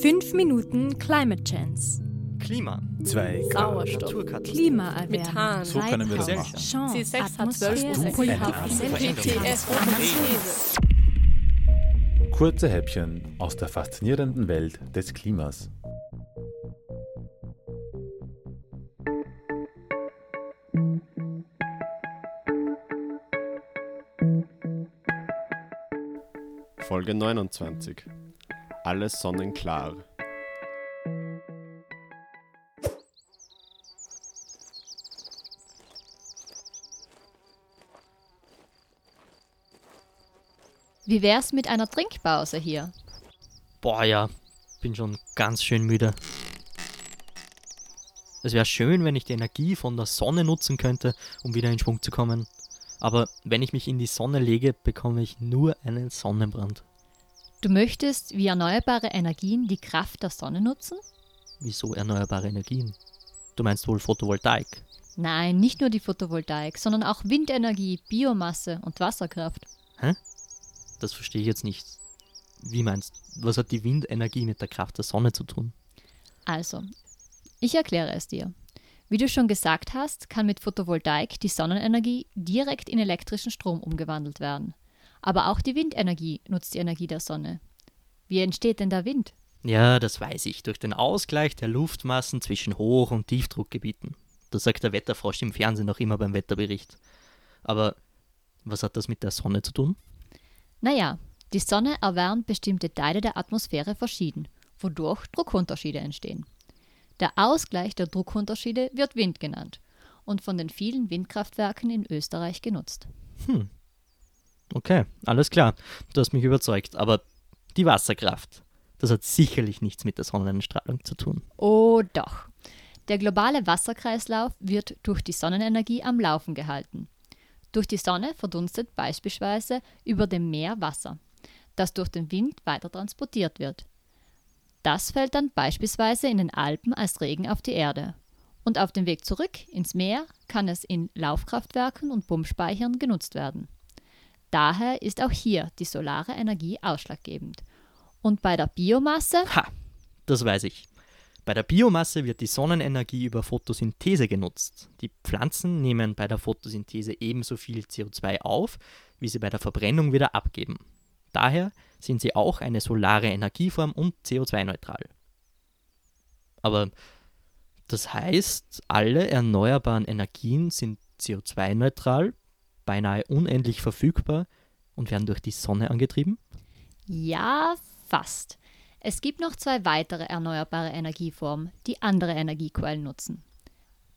5 Minuten Climate Chance. Klima. 2 Sauerstoff. Naturkatastrophe. Klimaerwärmung. Methan. So können wir das machen. Chance. C6 hat 12 Atmosphäre. Prozent. GTS. These. Kurze Häppchen aus der faszinierenden Welt des Klimas. Folge 29. Alles sonnenklar. Wie wär's mit einer Trinkpause hier? Boah, ja, bin schon ganz schön müde. Es wäre schön, wenn ich die Energie von der Sonne nutzen könnte, um wieder in Schwung zu kommen. Aber wenn ich mich in die Sonne lege, bekomme ich nur einen Sonnenbrand. Du möchtest wie erneuerbare Energien die Kraft der Sonne nutzen? Wieso erneuerbare Energien? Du meinst wohl Photovoltaik? Nein, nicht nur die Photovoltaik, sondern auch Windenergie, Biomasse und Wasserkraft. Das verstehe ich jetzt nicht. Wie meinst Was hat die Windenergie mit der Kraft der Sonne zu tun? Also, ich erkläre es dir. Wie du schon gesagt hast, kann mit Photovoltaik die Sonnenenergie direkt in elektrischen Strom umgewandelt werden. Aber auch die Windenergie nutzt die Energie der Sonne. Wie entsteht denn der Wind? Ja, das weiß ich. Durch den Ausgleich der Luftmassen zwischen Hoch- und Tiefdruckgebieten. Das sagt der Wetterfrosch im Fernsehen noch immer beim Wetterbericht. Aber was hat das mit der Sonne zu tun? Naja, die Sonne erwärmt bestimmte Teile der Atmosphäre verschieden, wodurch Druckunterschiede entstehen. Der Ausgleich der Druckunterschiede wird Wind genannt und von den vielen Windkraftwerken in Österreich genutzt. Hm. Okay, alles klar. Du hast mich überzeugt. Aber die Wasserkraft, das hat sicherlich nichts mit der Sonnenstrahlung zu tun. Oh doch. Der globale Wasserkreislauf wird durch die Sonnenenergie am Laufen gehalten. Durch die Sonne verdunstet beispielsweise über dem Meer Wasser, das durch den Wind weiter transportiert wird. Das fällt dann beispielsweise in den Alpen als Regen auf die Erde. Und auf dem Weg zurück ins Meer kann es in Laufkraftwerken und Pumpspeichern genutzt werden. Daher ist auch hier die solare Energie ausschlaggebend. Und bei der Biomasse Ha, das weiß ich. Bei der Biomasse wird die Sonnenenergie über Photosynthese genutzt. Die Pflanzen nehmen bei der Photosynthese ebenso viel CO2 auf, wie sie bei der Verbrennung wieder abgeben. Daher sind sie auch eine solare Energieform und CO2-neutral. Aber das heißt, alle erneuerbaren Energien sind CO2-neutral, beinahe unendlich verfügbar und werden durch die Sonne angetrieben? Ja, fast. Es gibt noch zwei weitere erneuerbare Energieformen, die andere Energiequellen nutzen.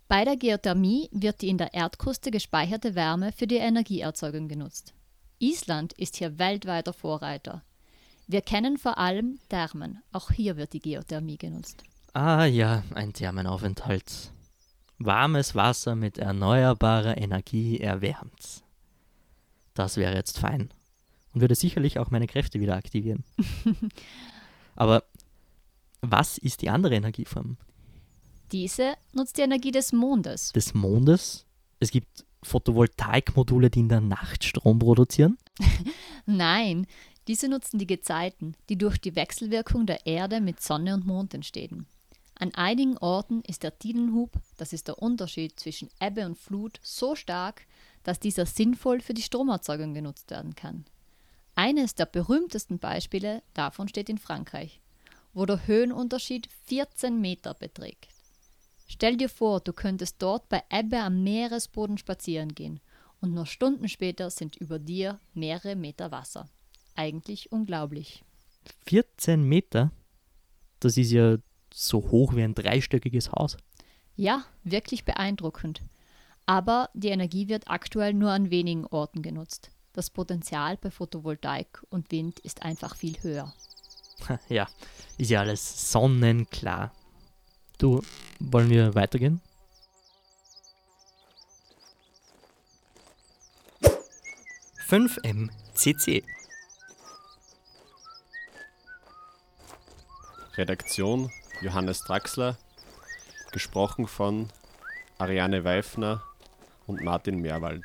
Bei der Geothermie wird die in der Erdkruste gespeicherte Wärme für die Energieerzeugung genutzt. Island ist hier weltweiter Vorreiter. Wir kennen vor allem Thermen, auch hier wird die Geothermie genutzt. Ah ja, ein Thermenaufenthalt. Warmes Wasser mit erneuerbarer Energie erwärmt. Das wäre jetzt fein. Und würde sicherlich auch meine Kräfte wieder aktivieren. Aber was ist die andere Energieform? Diese nutzt die Energie des Mondes. Des Mondes? Es gibt Photovoltaikmodule, die in der Nacht Strom produzieren? Nein, diese nutzen die Gezeiten, die durch die Wechselwirkung der Erde mit Sonne und Mond entstehen. An einigen Orten ist der Tidenhub, das ist der Unterschied zwischen Ebbe und Flut, so stark, dass dieser sinnvoll für die Stromerzeugung genutzt werden kann. Eines der berühmtesten Beispiele davon steht in Frankreich, wo der Höhenunterschied 14 Meter beträgt. Stell dir vor, du könntest dort bei Ebbe am Meeresboden spazieren gehen und nur Stunden später sind über dir mehrere Meter Wasser. Eigentlich unglaublich. 14 Meter? Das ist ja so hoch wie ein dreistöckiges Haus. Ja, wirklich beeindruckend. Aber die Energie wird aktuell nur an wenigen Orten genutzt. Das Potenzial bei Photovoltaik und Wind ist einfach viel höher. Ja, ist ja alles sonnenklar. Du, wollen wir weitergehen? MCC. Redaktion Johannes Draxler, gesprochen von Ariane Weifner und Martin Meerwald.